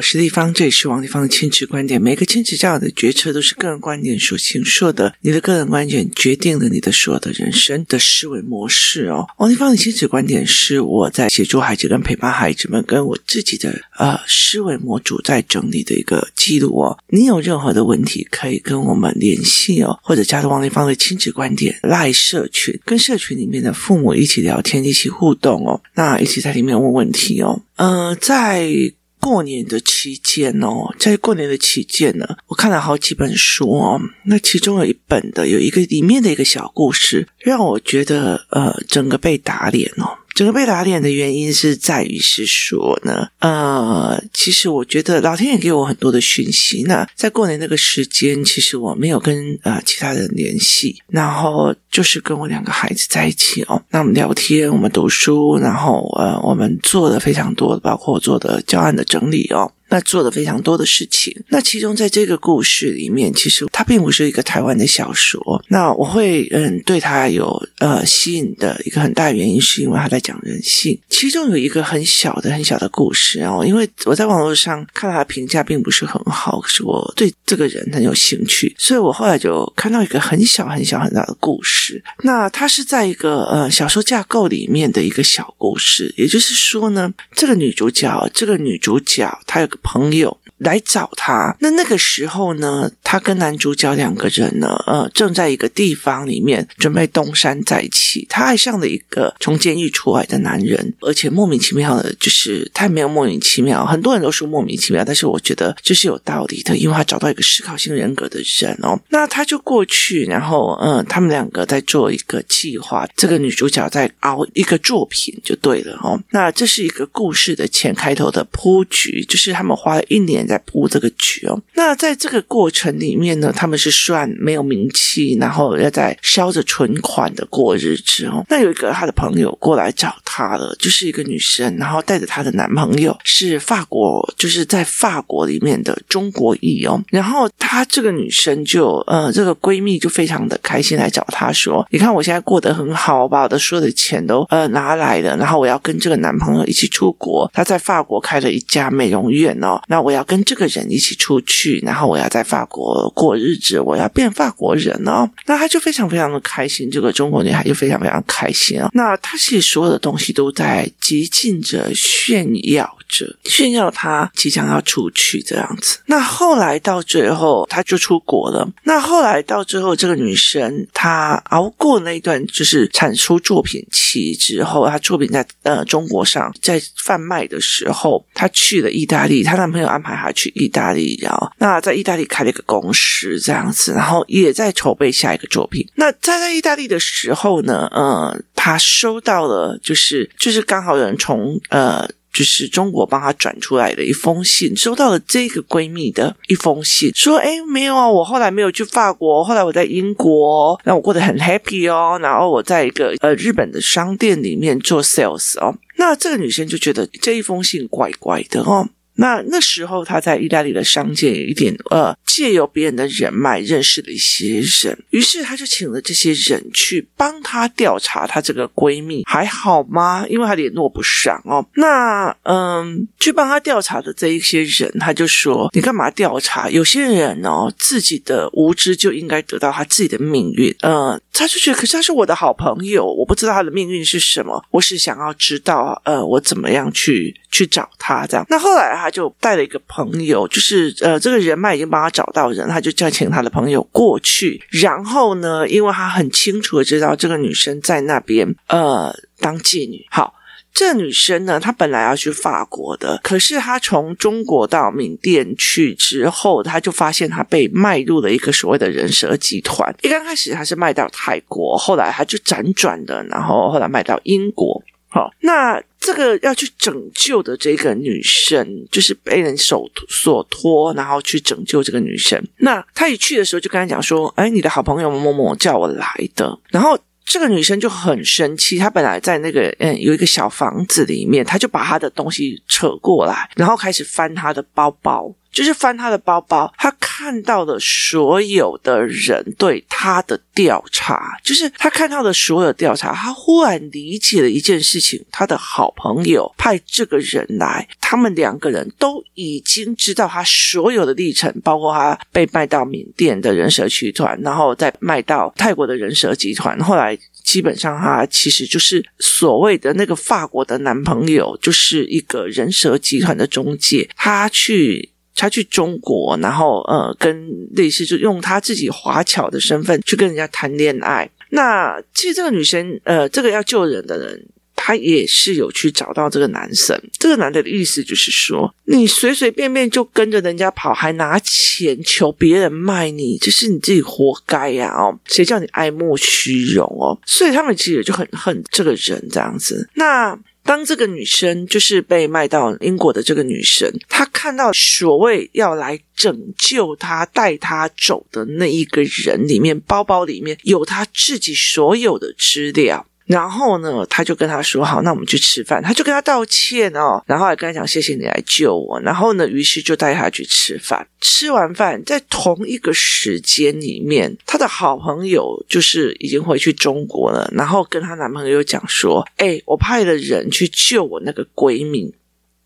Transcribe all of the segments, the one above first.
我是丽芳，这里是王立芳的亲子观点。每个亲子教育的决策都是个人观点所形塑的，你的个人观点决定了你的所有的人生的思维模式哦。王立芳的亲子观点是我在协助孩子跟陪伴孩子们，跟我自己的呃思维模组在整理的一个记录哦。你有任何的问题可以跟我们联系哦，或者加入王立芳的亲子观点赖社群，跟社群里面的父母一起聊天，一起互动哦。那一起在里面问问题哦。呃，在过年的期间哦，在过年的期间呢，我看了好几本书哦。那其中有一本的，有一个里面的一个小故事，让我觉得呃，整个被打脸哦。整个被打脸的原因是在于是说呢，呃，其实我觉得老天爷给我很多的讯息。那在过年那个时间，其实我没有跟呃其他人联系，然后就是跟我两个孩子在一起哦。那我们聊天，我们读书，然后呃，我们做的非常多，包括我做的教案的整理哦。那做了非常多的事情。那其中在这个故事里面，其实它并不是一个台湾的小说。那我会嗯对它有呃吸引的一个很大原因，是因为它在讲人性。其中有一个很小的很小的故事哦，因为我在网络上看到他评价并不是很好，可是我对这个人很有兴趣，所以我后来就看到一个很小很小很大的故事。那它是在一个呃小说架构里面的一个小故事，也就是说呢，这个女主角，这个女主角她有个。朋友来找他，那那个时候呢，他跟男主角两个人呢，呃，正在一个地方里面准备东山再起。他爱上了一个从监狱出来的男人，而且莫名其妙的，就是他没有莫名其妙，很多人都说莫名其妙，但是我觉得这是有道理的，因为他找到一个思考性人格的人哦。那他就过去，然后嗯、他们两个在做一个计划，这个女主角在熬一个作品就对了哦。那这是一个故事的前开头的铺局，就是他们。花了一年在铺这个局哦，那在这个过程里面呢，他们是算没有名气，然后要在烧着存款的过日子哦。那有一个他的朋友过来找他了，就是一个女生，然后带着她的男朋友，是法国，就是在法国里面的中国裔哦。然后她这个女生就呃，这个闺蜜就非常的开心来找她说：“你看我现在过得很好，我把我的所有的钱都呃拿来了，然后我要跟这个男朋友一起出国，她在法国开了一家美容院哦。”那我要跟这个人一起出去，然后我要在法国过日子，我要变法国人哦。那她就非常非常的开心，这个中国女孩就非常非常开心哦。那她其实所有的东西都在极尽着炫耀着，炫耀他即将要出去这样子。那后来到最后，他就出国了。那后来到最后，这个女生她熬过那一段就是产出作品期之后，她作品在呃中国上在贩卖的时候，她去了意大利，她。男朋友安排她去意大利，然后那在意大利开了一个公司这样子，然后也在筹备下一个作品。那在在意大利的时候呢，呃，她收到了，就是是就是刚好有人从呃，就是中国帮她转出来的一封信，收到了这个闺蜜的一封信，说：“哎，没有啊，我后来没有去法国，后来我在英国，那我过得很 happy 哦，然后我在一个呃日本的商店里面做 sales 哦。”那这个女生就觉得这一封信怪怪的哦。那那时候，他在意大利的商界有一点呃，借由别人的人脉认识了一些人，于是他就请了这些人去帮他调查他这个闺蜜还好吗？因为他联络不上哦。那嗯，去帮他调查的这一些人，他就说：“你干嘛调查？有些人哦，自己的无知就应该得到他自己的命运。”呃，他就觉得，可是他是我的好朋友，我不知道他的命运是什么，我是想要知道，呃，我怎么样去去找他这样。那后来他。就带了一个朋友，就是呃，这个人脉已经帮他找到人，他就叫请他的朋友过去。然后呢，因为他很清楚的知道这个女生在那边呃当妓女。好，这女生呢，她本来要去法国的，可是她从中国到缅甸去之后，她就发现她被卖入了一个所谓的人蛇集团。一刚开始她是卖到泰国，后来她就辗转的，然后后来卖到英国。好，那这个要去拯救的这个女生，就是被人手所托，然后去拯救这个女生。那他一去的时候，就跟他讲说：“哎，你的好朋友某某叫我来的。”然后这个女生就很生气，她本来在那个嗯有一个小房子里面，她就把她的东西扯过来，然后开始翻她的包包。就是翻他的包包，他看到的所有的人对他的调查，就是他看到的所有调查，他忽然理解了一件事情：他的好朋友派这个人来，他们两个人都已经知道他所有的历程，包括他被卖到缅甸的人蛇集团，然后再卖到泰国的人蛇集团，后来基本上他其实就是所谓的那个法国的男朋友，就是一个人蛇集团的中介，他去。他去中国，然后呃，跟类似就用他自己华侨的身份去跟人家谈恋爱。那其实这个女生，呃，这个要救人的人，他也是有去找到这个男生。这个男的的意思就是说，你随随便便就跟着人家跑，还拿钱求别人卖你，这是你自己活该呀！哦，谁叫你爱慕虚荣哦？所以他们其实就很恨这个人这样子。那。当这个女生就是被卖到英国的这个女生，她看到所谓要来拯救她、带她走的那一个人里面，包包里面有她自己所有的资料。然后呢，他就跟他说：“好，那我们去吃饭。”他就跟他道歉哦，然后还跟他讲：“谢谢你来救我。”然后呢，于是就带他去吃饭。吃完饭，在同一个时间里面，他的好朋友就是已经回去中国了，然后跟她男朋友讲说：“哎，我派了人去救我那个闺蜜。”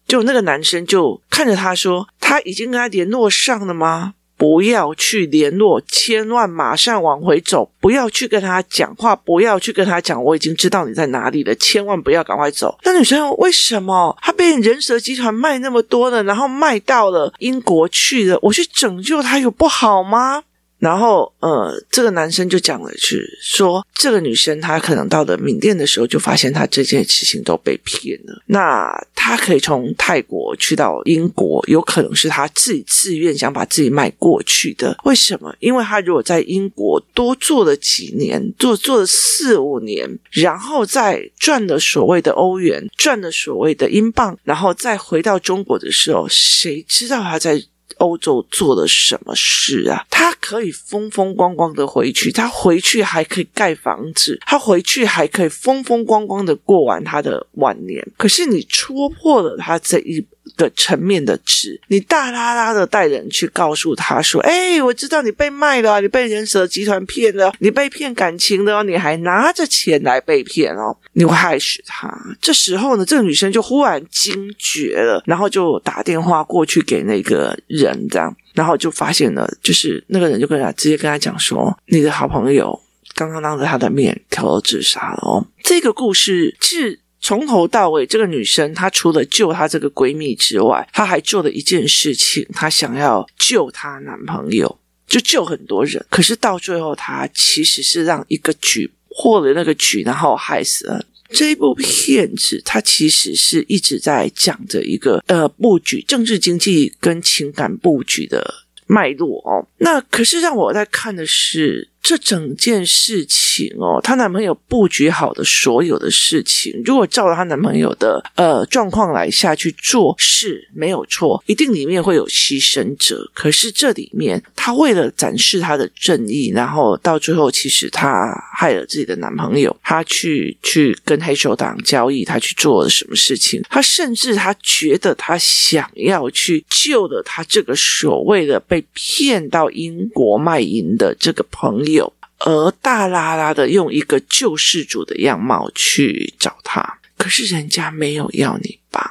就那个男生就看着他说：“他已经跟他联络上了吗？”不要去联络，千万马上往回走，不要去跟他讲话，不要去跟他讲，我已经知道你在哪里了，千万不要赶快走。那女生为什么她被人蛇集团卖那么多了，然后卖到了英国去了？我去拯救她有不好吗？然后，呃，这个男生就讲了一句，说这个女生她可能到了缅甸的时候，就发现她这件事情都被骗了。那她可以从泰国去到英国，有可能是她自己自愿想把自己卖过去的。为什么？因为她如果在英国多做了几年，做做了四五年，然后再赚了所谓的欧元，赚了所谓的英镑，然后再回到中国的时候，谁知道她在？欧洲做了什么事啊？他可以风风光光的回去，他回去还可以盖房子，他回去还可以风风光光的过完他的晚年。可是你戳破了他这一的层面的值，你大拉拉的带人去告诉他说：“哎，我知道你被卖了，你被人蛇集团骗了，你被骗感情了，你还拿着钱来被骗哦，你会害死他。”这时候呢，这个女生就忽然惊觉了，然后就打电话过去给那个人，这样，然后就发现了，就是那个人就跟他直接跟他讲说：“你的好朋友刚刚当着他的面跳楼自杀了哦。”这个故事是。从头到尾，这个女生她除了救她这个闺蜜之外，她还做了一件事情，她想要救她男朋友，就救很多人。可是到最后，她其实是让一个局破了那个局，然后害死了。这一部片子，它其实是一直在讲着一个呃布局，政治经济跟情感布局的脉络哦。那可是让我在看的是。这整件事情哦，她男朋友布局好的所有的事情，如果照她男朋友的呃状况来下去做，是没有错，一定里面会有牺牲者。可是这里面，她为了展示她的正义，然后到最后，其实她害了自己的男朋友，她去去跟黑手党交易，她去做了什么事情？她甚至她觉得她想要去救了她这个所谓的被骗到英国卖淫的这个朋友。而大拉拉的用一个救世主的样貌去找他，可是人家没有要你帮，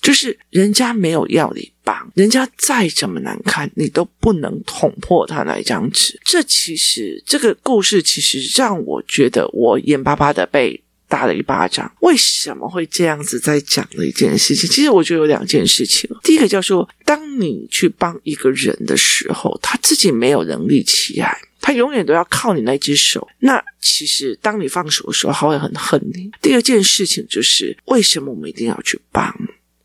就是人家没有要你帮，人家再怎么难看，你都不能捅破他那张纸。这其实这个故事其实让我觉得我眼巴巴的被打了一巴掌。为什么会这样子在讲的一件事情？其实我觉得有两件事情。第一个叫做，当你去帮一个人的时候，他自己没有能力起来。他永远都要靠你那只手。那其实，当你放手的时候，他会很恨你。第二件事情就是，为什么我们一定要去帮？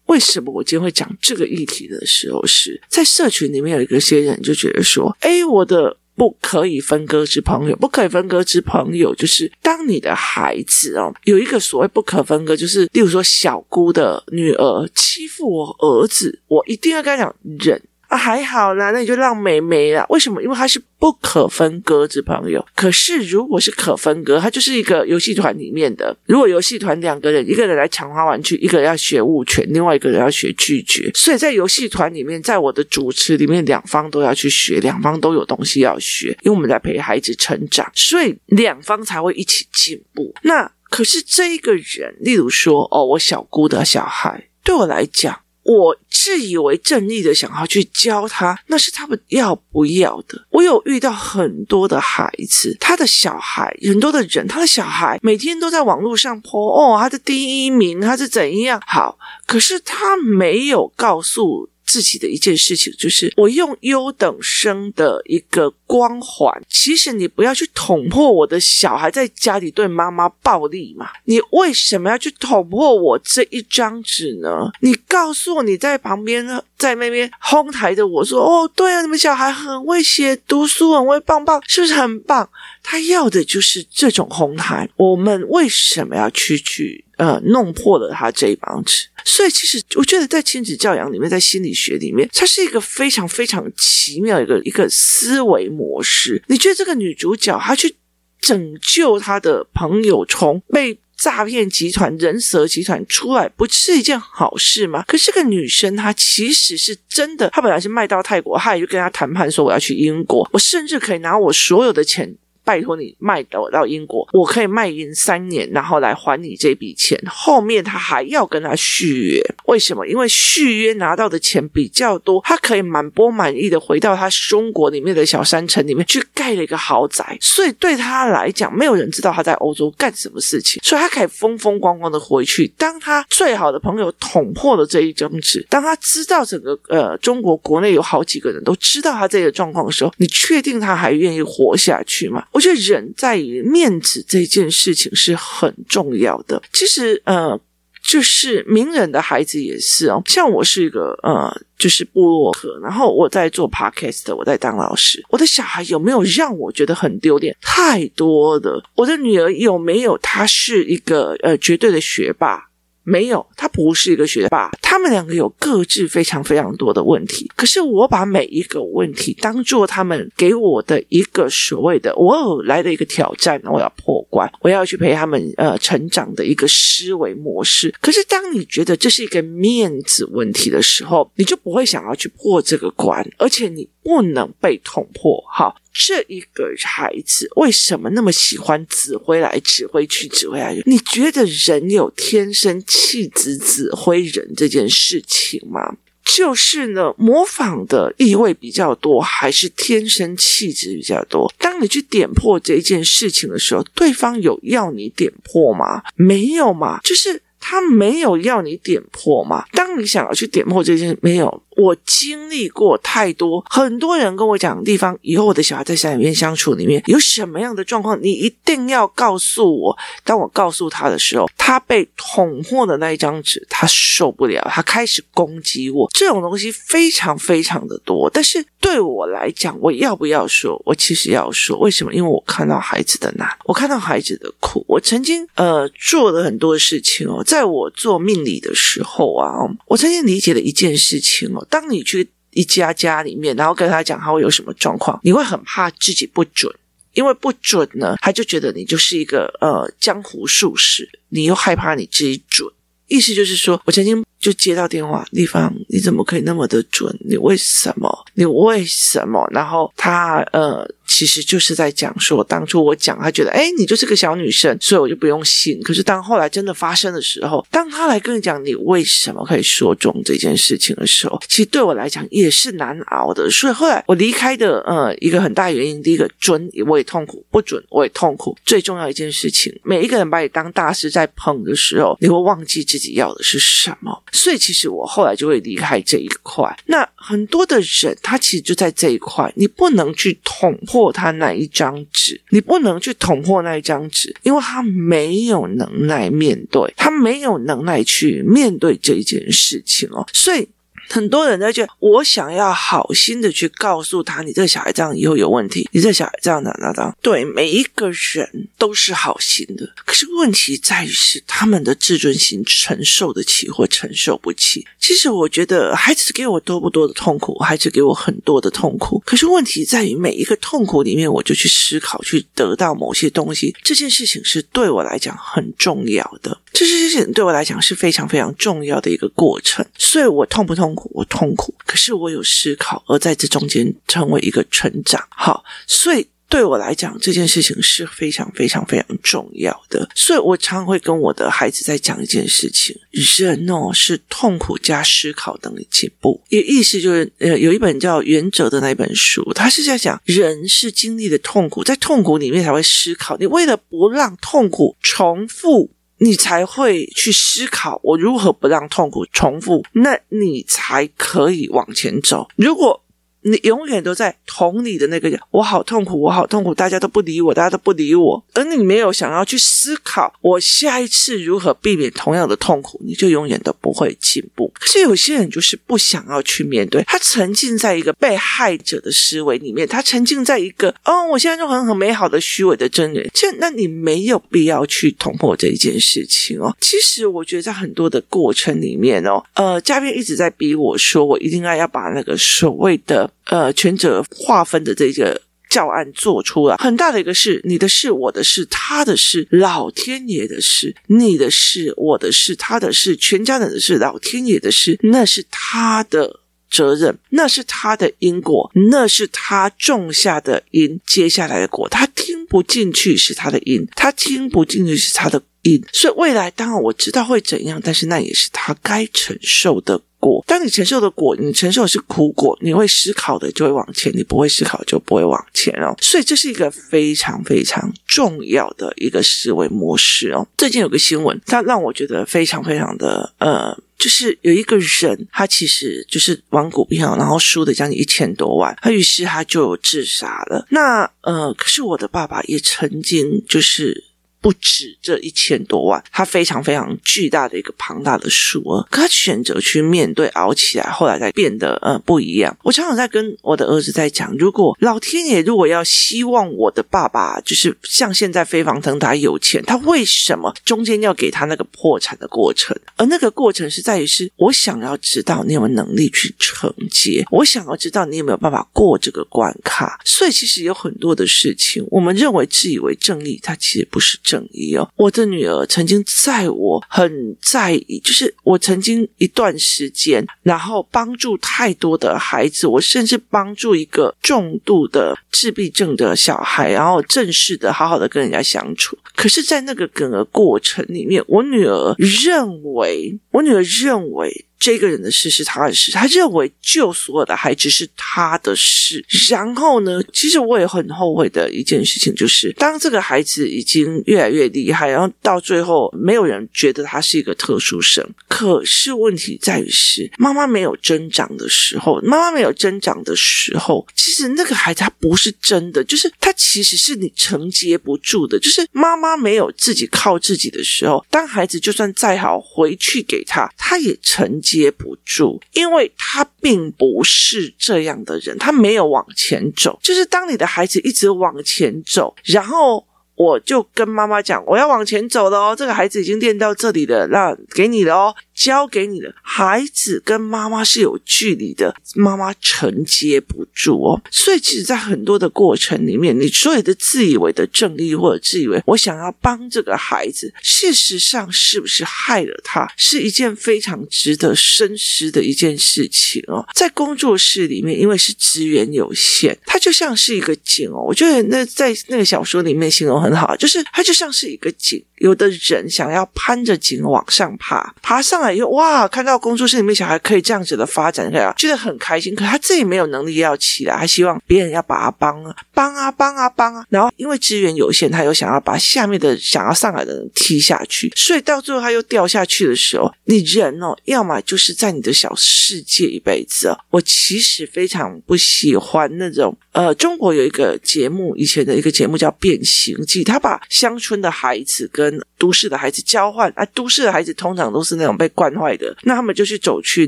为什么我今天会讲这个议题的时候，是在社群里面有一个些人就觉得说：“哎，我的不可以分割之朋友，不可以分割之朋友，就是当你的孩子哦，有一个所谓不可分割，就是例如说小姑的女儿欺负我儿子，我一定要跟他讲忍。”啊，还好啦，那你就让妹妹啦。为什么？因为她是不可分割之朋友。可是如果是可分割，它就是一个游戏团里面的。如果游戏团两个人，一个人来抢花玩具，一个人要学物权，另外一个人要学拒绝。所以在游戏团里面，在我的主持里面，两方都要去学，两方都有东西要学，因为我们在陪孩子成长，所以两方才会一起进步。那可是这一个人，例如说，哦，我小姑的小孩，对我来讲。我自以为正义的想要去教他，那是他们要不要的。我有遇到很多的孩子，他的小孩，很多的人，他的小孩每天都在网络上泼哦，他的第一名，他是怎样好，可是他没有告诉。自己的一件事情，就是我用优等生的一个光环。其实你不要去捅破我的小孩在家里对妈妈暴力嘛？你为什么要去捅破我这一张纸呢？你告诉我你在旁边在那边哄抬着我说：“哦，对啊，你们小孩很会写读书，很会棒棒，是不是很棒？”他要的就是这种哄抬。我们为什么要去去呃弄破了他这一帮子？所以，其实我觉得，在亲子教养里面，在心理学里面，它是一个非常非常奇妙一个一个思维模式。你觉得这个女主角她去拯救她的朋友，从被诈骗集团、人蛇集团出来，不是一件好事吗？可是这个女生，她其实是真的，她本来是卖到泰国，她也就跟她谈判说，我要去英国，我甚至可以拿我所有的钱。拜托你卖我到英国，我可以卖赢三年，然后来还你这笔钱。后面他还要跟他续约，为什么？因为续约拿到的钱比较多，他可以满不满意的回到他中国里面的小山城里面去盖了一个豪宅。所以对他来讲，没有人知道他在欧洲干什么事情，所以他可以风风光光的回去。当他最好的朋友捅破了这一张纸，当他知道整个呃中国国内有好几个人都知道他这个状况的时候，你确定他还愿意活下去吗？我觉得人在于面子这件事情是很重要的。其实，呃，就是名人的孩子也是哦。像我是一个呃，就是部落客，然后我在做 podcast，我在当老师。我的小孩有没有让我觉得很丢脸？太多的。我的女儿有没有？她是一个呃绝对的学霸。没有，她不是一个学霸。他们两个有各自非常非常多的问题。可是我把每一个问题当做他们给我的一个所谓的我有来的一个挑战，我要破关，我要去陪他们呃成长的一个思维模式。可是当你觉得这是一个面子问题的时候，你就不会想要去破这个关，而且你不能被捅破。好。这一个孩子为什么那么喜欢指挥来指挥去，指挥来？你觉得人有天生气质指挥人这件事情吗？就是呢，模仿的意味比较多，还是天生气质比较多？当你去点破这一件事情的时候，对方有要你点破吗？没有嘛，就是他没有要你点破吗。当你想要去点破这件事，没有。我经历过太多，很多人跟我讲的地方，以后我的小孩在家里面相处里面有什么样的状况，你一定要告诉我。当我告诉他的时候，他被捅破的那一张纸，他受不了，他开始攻击我。这种东西非常非常的多，但是对我来讲，我要不要说？我其实要说，为什么？因为我看到孩子的难，我看到孩子的苦。我曾经呃做了很多事情哦，在在我做命理的时候啊，我曾经理解了一件事情哦。当你去一家家里面，然后跟他讲他会有什么状况，你会很怕自己不准，因为不准呢，他就觉得你就是一个呃江湖术士，你又害怕你自己准。意思就是说，我曾经就接到电话，丽芳，你怎么？可以那么？的准？你为什么？你为什么？然后他呃。其实就是在讲说，当初我讲，他觉得，哎，你就是个小女生，所以我就不用信。可是当后来真的发生的时候，当他来跟你讲你为什么？可以说中这件事情的时候，其实对我来讲也是难熬的。所以后来我离开的，呃，一个很大原因，第一个准我也痛苦，不准我也痛苦。最重要一件事情，每一个人把你当大师在捧的时候，你会忘记自己要的是什么。所以其实我后来就会离开这一块。那很多的人，他其实就在这一块，你不能去捅破。他那一张纸，你不能去捅破那一张纸，因为他没有能耐面对，他没有能耐去面对这一件事情哦。所以很多人在觉得，我想要好心的去告诉他，你这个小孩这样以后有问题，你这小孩这样那那那，对每一个人都是好心的。可是问题在于是他们的自尊心承受得起或承受不起。其实我觉得孩子给我多不多的痛苦，孩子给我很多的痛苦。可是问题在于每一个痛苦里面，我就去思考，去得到某些东西。这件事情是对我来讲很重要的。这件事情对我来讲是非常非常重要的一个过程。所以我痛不痛苦？我痛苦。可是我有思考，而在这中间成为一个成长。好，所以。对我来讲，这件事情是非常非常非常重要的，所以我常常会跟我的孩子在讲一件事情：人哦，是痛苦加思考等于进步。也意思就是，呃，有一本叫《原则》的那一本书，他是在讲人是经历的痛苦，在痛苦里面才会思考。你为了不让痛苦重复，你才会去思考我如何不让痛苦重复，那你才可以往前走。如果你永远都在同理的那个人，我好痛苦，我好痛苦，大家都不理我，大家都不理我，而你没有想要去思考，我下一次如何避免同样的痛苦，你就永远都不会进步。可是有些人就是不想要去面对，他沉浸在一个被害者的思维里面，他沉浸在一个哦，我现在就很很美好的虚伪的真人，这那你没有必要去捅破这一件事情哦。其实我觉得在很多的过程里面哦，呃，嘉宾一直在逼我说，我一定要要把那个所谓的。呃，权责划分的这个教案做出来，很大的一个事你的事，我的事，他的事，老天爷的事，你的事，我的事，他的事，全家人的事，老天爷的事，那是他的责任，那是他的因果，那是他种下的因，接下来的果，他听不进去是他的因，他听不进去是他的因，所以未来当然我知道会怎样，但是那也是他该承受的。果，当你承受的果，你承受的是苦果，你会思考的就会往前，你不会思考就不会往前哦。所以这是一个非常非常重要的一个思维模式哦。最近有个新闻，它让我觉得非常非常的呃，就是有一个人，他其实就是玩股票，然后输了将近一千多万，他于是他就自杀了。那呃，可是我的爸爸也曾经就是。不止这一千多万，他非常非常巨大的一个庞大的数额，可他选择去面对熬起来，后来才变得呃不一样。我常常在跟我的儿子在讲，如果老天爷如果要希望我的爸爸就是像现在飞黄腾达有钱，他为什么中间要给他那个破产的过程？而那个过程是在于是我想要知道你有没有能力去承接，我想要知道你有没有办法过这个关卡。所以其实有很多的事情，我们认为自以为正义，它其实不是。正义哦，我的女儿曾经在我很在意，就是我曾经一段时间，然后帮助太多的孩子，我甚至帮助一个重度的自闭症的小孩，然后正式的好好的跟人家相处。可是，在那个整个过程里面，我女儿认为，我女儿认为。这个人的事是他的事，他认为救所有的孩子是他的事。然后呢，其实我也很后悔的一件事情，就是当这个孩子已经越来越厉害，然后到最后没有人觉得他是一个特殊生。可是问题在于是，妈妈没有增长的时候，妈妈没有增长的时候，其实那个孩子他不是真的，就是他其实是你承接不住的。就是妈妈没有自己靠自己的时候，当孩子就算再好回去给他，他也承。接不住，因为他并不是这样的人，他没有往前走。就是当你的孩子一直往前走，然后我就跟妈妈讲，我要往前走了哦，这个孩子已经练到这里了，那给你了哦。交给你的孩子跟妈妈是有距离的，妈妈承接不住哦。所以，其实，在很多的过程里面，你所有的自以为的正义，或者自以为我想要帮这个孩子，事实上是不是害了他，是一件非常值得深思的一件事情哦。在工作室里面，因为是资源有限，它就像是一个井哦。我觉得那在那个小说里面形容很好，就是它就像是一个井，有的人想要攀着井往上爬，爬上来。以后哇，看到工作室里面小孩可以这样子的发展，对啊，觉得很开心。可他自己没有能力要起来，他希望别人要把他帮啊，帮啊，帮啊，帮啊。然后因为资源有限，他又想要把下面的想要上来的人踢下去，所以到最后他又掉下去的时候，你人哦，要么就是在你的小世界一辈子哦。我其实非常不喜欢那种呃，中国有一个节目，以前的一个节目叫《变形记》，他把乡村的孩子跟跟都市的孩子交换啊。都市的孩子通常都是那种被惯坏的，那他们就去走去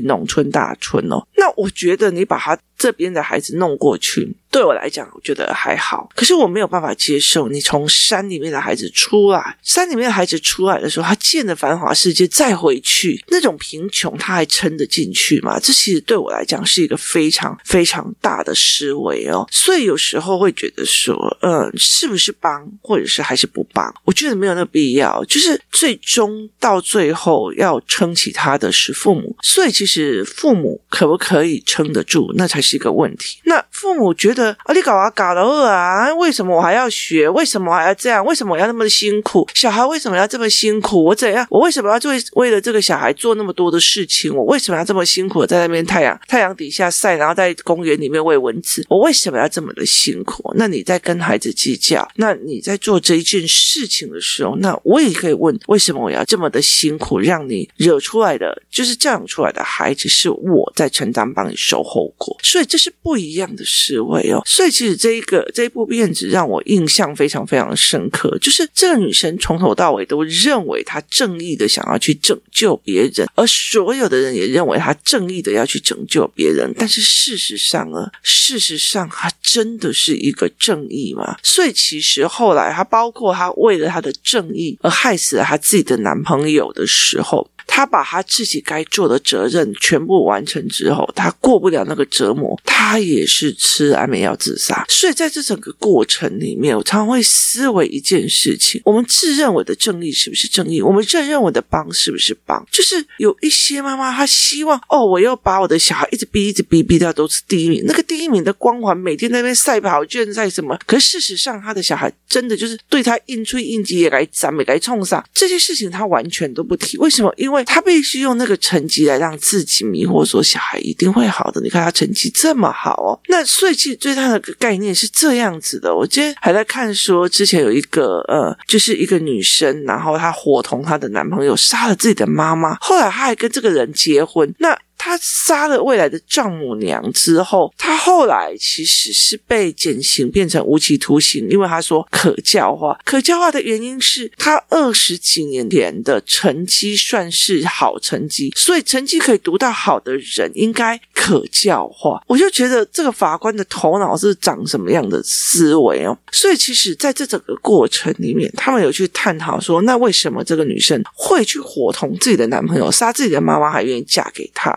农村大村哦。那我觉得你把他这边的孩子弄过去。对我来讲，我觉得还好。可是我没有办法接受你从山里面的孩子出来，山里面的孩子出来的时候，他见了繁华世界再回去，那种贫穷他还撑得进去吗？这其实对我来讲是一个非常非常大的思维哦。所以有时候会觉得说，嗯，是不是帮，或者是还是不帮？我觉得没有那个必要。就是最终到最后要撑起他的是父母，所以其实父母可不可以撑得住，那才是一个问题。那父母觉得。啊，你搞啊搞了啊？为什么我还要学？为什么还要这样？为什么我要那么辛苦？小孩为什么要这么辛苦？我怎样？我为什么要做为了这个小孩做那么多的事情？我为什么要这么辛苦在那边太阳太阳底下晒，然后在公园里面喂蚊子？我为什么要这么的辛苦？那你在跟孩子计较？那你在做这一件事情的时候，那我也可以问：为什么我要这么的辛苦？让你惹出来的就是这样出来的孩子，是我在承担，帮你受后果。所以这是不一样的思维。所以其实这一个这一部片子让我印象非常非常深刻，就是这个女生从头到尾都认为她正义的想要去拯救别人，而所有的人也认为她正义的要去拯救别人。但是事实上呢，事实上她真的是一个正义吗？所以其实后来她包括她为了她的正义而害死了她自己的男朋友的时候。他把他自己该做的责任全部完成之后，他过不了那个折磨，他也是吃安眠药自杀。所以在这整个过程里面，我常常会思维一件事情：我们自认为的正义是不是正义？我们自认为的帮是不是帮？就是有一些妈妈，她希望哦，我要把我的小孩一直逼，一直逼，逼到都是第一名。那个第一名的光环，每天在那边赛跑卷赛什么？可事实上，他的小孩真的就是对他应催应急也该赞美该冲上这些事情，他完全都不提。为什么？因为他必须用那个成绩来让自己迷惑，说小孩一定会好的。你看他成绩这么好哦，那所以其实对他的概念是这样子的。我今天还在看说，之前有一个呃，就是一个女生，然后她伙同她的男朋友杀了自己的妈妈，后来她还跟这个人结婚。那他杀了未来的丈母娘之后，他后来其实是被减刑变成无期徒刑，因为他说可教化。可教化的原因是他二十几年前的成绩算是好成绩，所以成绩可以读到好的人应该可教化。我就觉得这个法官的头脑是长什么样的思维哦？所以其实在这整个过程里面，他们有去探讨说，那为什么这个女生会去伙同自己的男朋友杀自己的妈妈，还愿意嫁给他？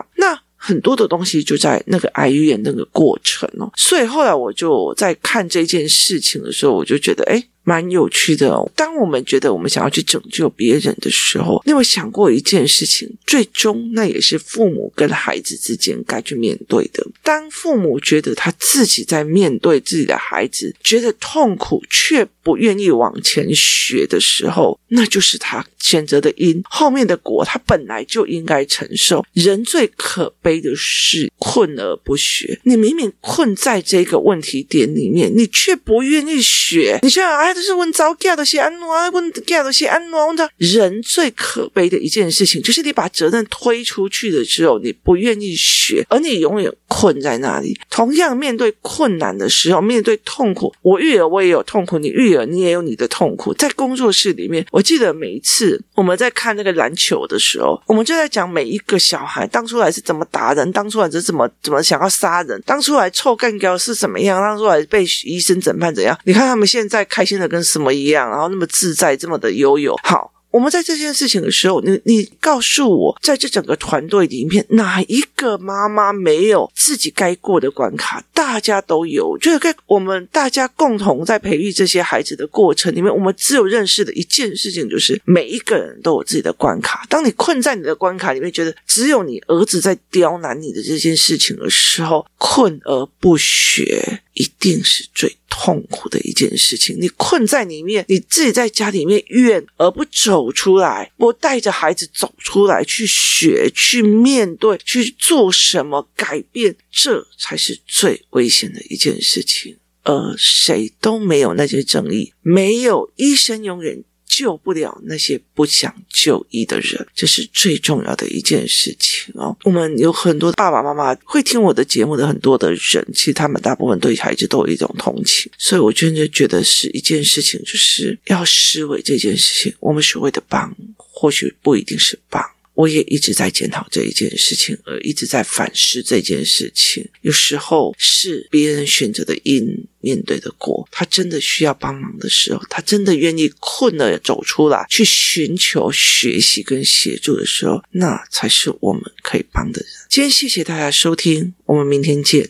很多的东西就在那个哀怨那个过程哦，所以后来我就在看这件事情的时候，我就觉得，诶蛮有趣的哦。当我们觉得我们想要去拯救别人的时候，你有想过一件事情？最终那也是父母跟孩子之间该去面对的。当父母觉得他自己在面对自己的孩子，觉得痛苦却不愿意往前学的时候，那就是他选择的因，后面的果他本来就应该承受。人最可悲的是困而不学。你明明困在这个问题点里面，你却不愿意学。你想想哎。就是问早教的些安诺啊，问教的些安诺。我知道人最可悲的一件事情，就是你把责任推出去的时候，你不愿意学，而你永远困在那里。同样面对困难的时候，面对痛苦，我育儿我也有痛苦，你育儿你也有你的痛苦。在工作室里面，我记得每一次我们在看那个篮球的时候，我们就在讲每一个小孩当初来是怎么打人，当初来是怎么怎么想要杀人，当初来臭干胶是怎么样，当初来被医生审判怎样。你看他们现在开心的。跟什么一样，然后那么自在，这么的悠悠。好，我们在这件事情的时候，你你告诉我，在这整个团队里面，哪一个妈妈没有自己该过的关卡？大家都有，就是在我们大家共同在培育这些孩子的过程里面，我们只有认识的一件事情，就是每一个人都有自己的关卡。当你困在你的关卡里面，觉得只有你儿子在刁难你的这件事情的时候，困而不学。一定是最痛苦的一件事情。你困在里面，你自己在家里面怨而不走出来，不带着孩子走出来去学、去面对、去做什么改变，这才是最危险的一件事情。而谁都没有那些争议，没有医生永远救不了那些不想就医的人，这是最重要的一件事情哦。我们有很多爸爸妈妈会听我的节目的很多的人，其实他们大部分对孩子都有一种同情，所以我真的觉得是一件事情，就是要思维这件事情。我们所谓的帮，或许不一定是帮。我也一直在检讨这一件事情，而一直在反思这件事情。有时候是别人选择的因，面对的果。他真的需要帮忙的时候，他真的愿意困了走出来，去寻求学习跟协助的时候，那才是我们可以帮的人。今天谢谢大家收听，我们明天见。